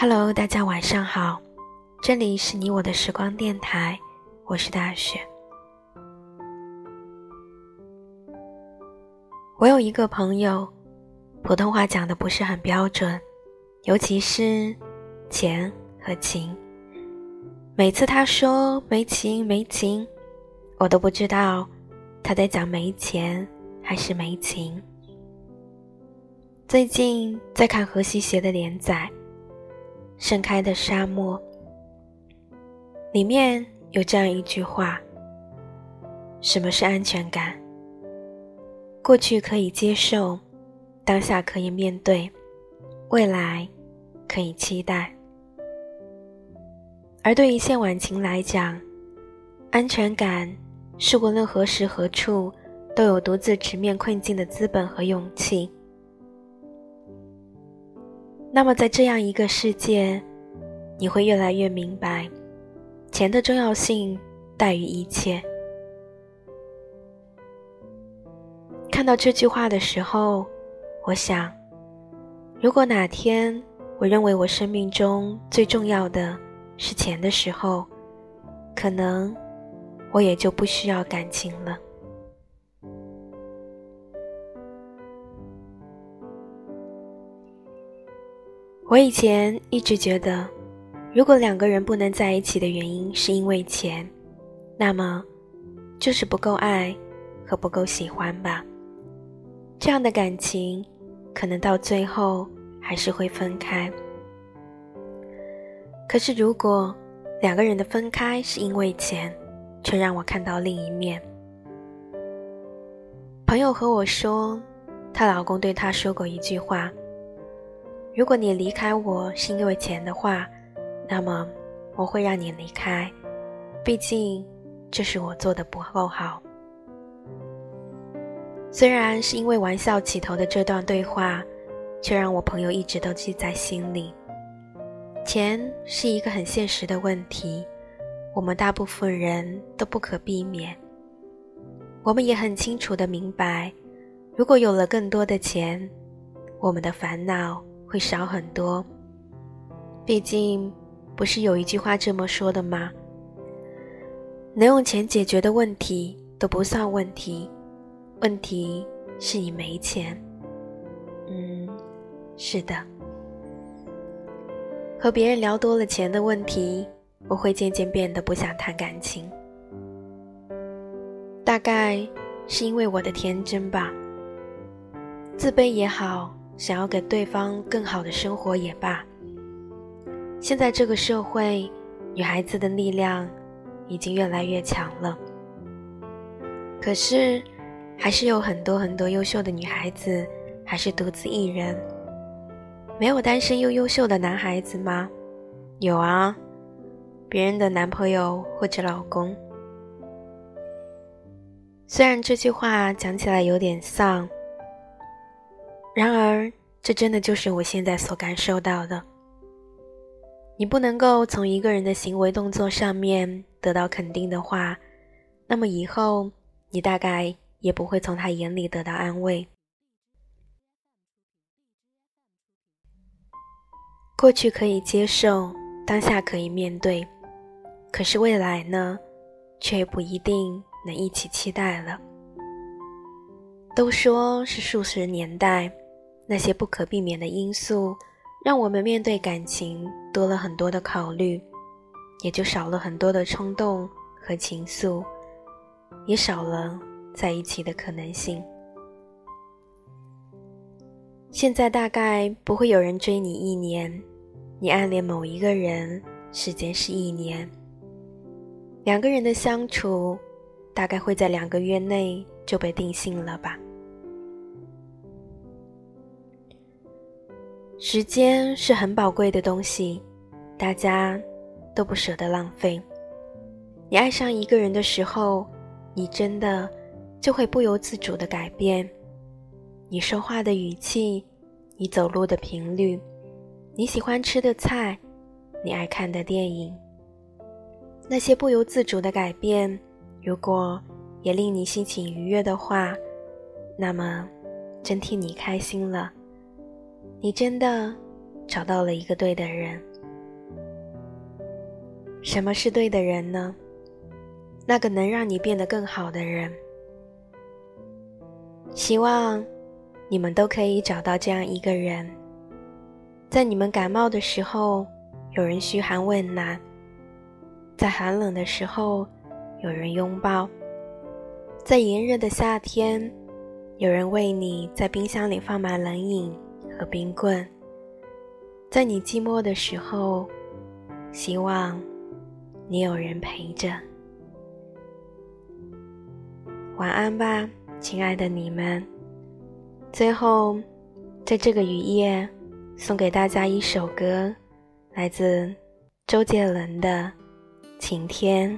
Hello，大家晚上好，这里是你我的时光电台，我是大雪。我有一个朋友，普通话讲的不是很标准，尤其是钱和情。每次他说没情没情，我都不知道他在讲没钱还是没情。最近在看何西邪的连载。盛开的沙漠，里面有这样一句话：“什么是安全感？过去可以接受，当下可以面对，未来可以期待。而对一线晚晴来讲，安全感是无论何时何处都有独自直面困境的资本和勇气。”那么，在这样一个世界，你会越来越明白，钱的重要性大于一切。看到这句话的时候，我想，如果哪天我认为我生命中最重要的是钱的时候，可能我也就不需要感情了。我以前一直觉得，如果两个人不能在一起的原因是因为钱，那么就是不够爱和不够喜欢吧。这样的感情，可能到最后还是会分开。可是，如果两个人的分开是因为钱，却让我看到另一面。朋友和我说，她老公对她说过一句话。如果你离开我是因为钱的话，那么我会让你离开，毕竟这是我做的不够好。虽然是因为玩笑起头的这段对话，却让我朋友一直都记在心里。钱是一个很现实的问题，我们大部分人都不可避免。我们也很清楚的明白，如果有了更多的钱，我们的烦恼。会少很多。毕竟，不是有一句话这么说的吗？能用钱解决的问题都不算问题，问题是你没钱。嗯，是的。和别人聊多了钱的问题，我会渐渐变得不想谈感情。大概是因为我的天真吧，自卑也好。想要给对方更好的生活也罢。现在这个社会，女孩子的力量已经越来越强了。可是，还是有很多很多优秀的女孩子还是独自一人。没有单身又优秀的男孩子吗？有啊，别人的男朋友或者老公。虽然这句话讲起来有点丧。然而，这真的就是我现在所感受到的。你不能够从一个人的行为动作上面得到肯定的话，那么以后你大概也不会从他眼里得到安慰。过去可以接受，当下可以面对，可是未来呢，却不一定能一起期待了。都说是数十年代。那些不可避免的因素，让我们面对感情多了很多的考虑，也就少了很多的冲动和情愫，也少了在一起的可能性。现在大概不会有人追你一年，你暗恋某一个人，时间是一年。两个人的相处，大概会在两个月内就被定性了吧。时间是很宝贵的东西，大家都不舍得浪费。你爱上一个人的时候，你真的就会不由自主的改变，你说话的语气，你走路的频率，你喜欢吃的菜，你爱看的电影。那些不由自主的改变，如果也令你心情愉悦的话，那么真替你开心了。你真的找到了一个对的人。什么是对的人呢？那个能让你变得更好的人。希望你们都可以找到这样一个人，在你们感冒的时候，有人嘘寒问暖；在寒冷的时候，有人拥抱；在炎热的夏天，有人为你在冰箱里放满冷饮和冰棍；在你寂寞的时候，希望你有人陪着。晚安吧。亲爱的你们，最后，在这个雨夜，送给大家一首歌，来自周杰伦的《晴天》。